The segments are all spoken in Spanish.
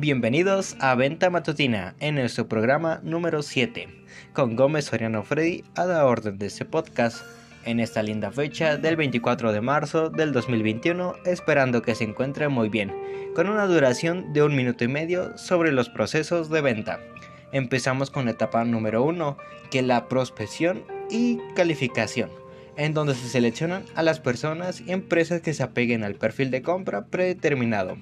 Bienvenidos a Venta Matutina en nuestro programa número 7, con Gómez Soriano Freddy a la orden de este podcast en esta linda fecha del 24 de marzo del 2021, esperando que se encuentre muy bien, con una duración de un minuto y medio sobre los procesos de venta. Empezamos con la etapa número 1, que es la prospección y calificación, en donde se seleccionan a las personas y empresas que se apeguen al perfil de compra predeterminado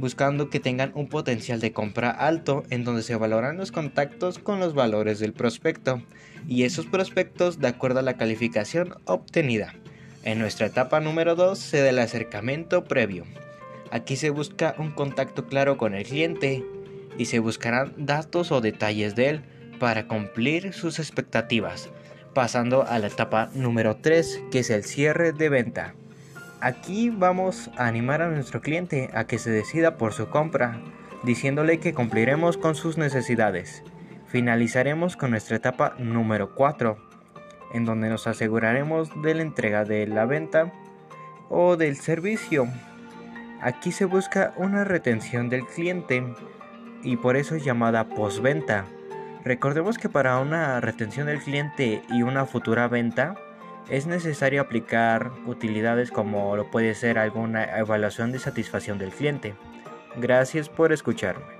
buscando que tengan un potencial de compra alto en donde se valoran los contactos con los valores del prospecto y esos prospectos de acuerdo a la calificación obtenida. En nuestra etapa número 2 se da el acercamiento previo. Aquí se busca un contacto claro con el cliente y se buscarán datos o detalles de él para cumplir sus expectativas, pasando a la etapa número 3 que es el cierre de venta. Aquí vamos a animar a nuestro cliente a que se decida por su compra, diciéndole que cumpliremos con sus necesidades. Finalizaremos con nuestra etapa número 4, en donde nos aseguraremos de la entrega de la venta o del servicio. Aquí se busca una retención del cliente y por eso es llamada postventa. Recordemos que para una retención del cliente y una futura venta, es necesario aplicar utilidades como lo puede ser alguna evaluación de satisfacción del cliente. Gracias por escucharme.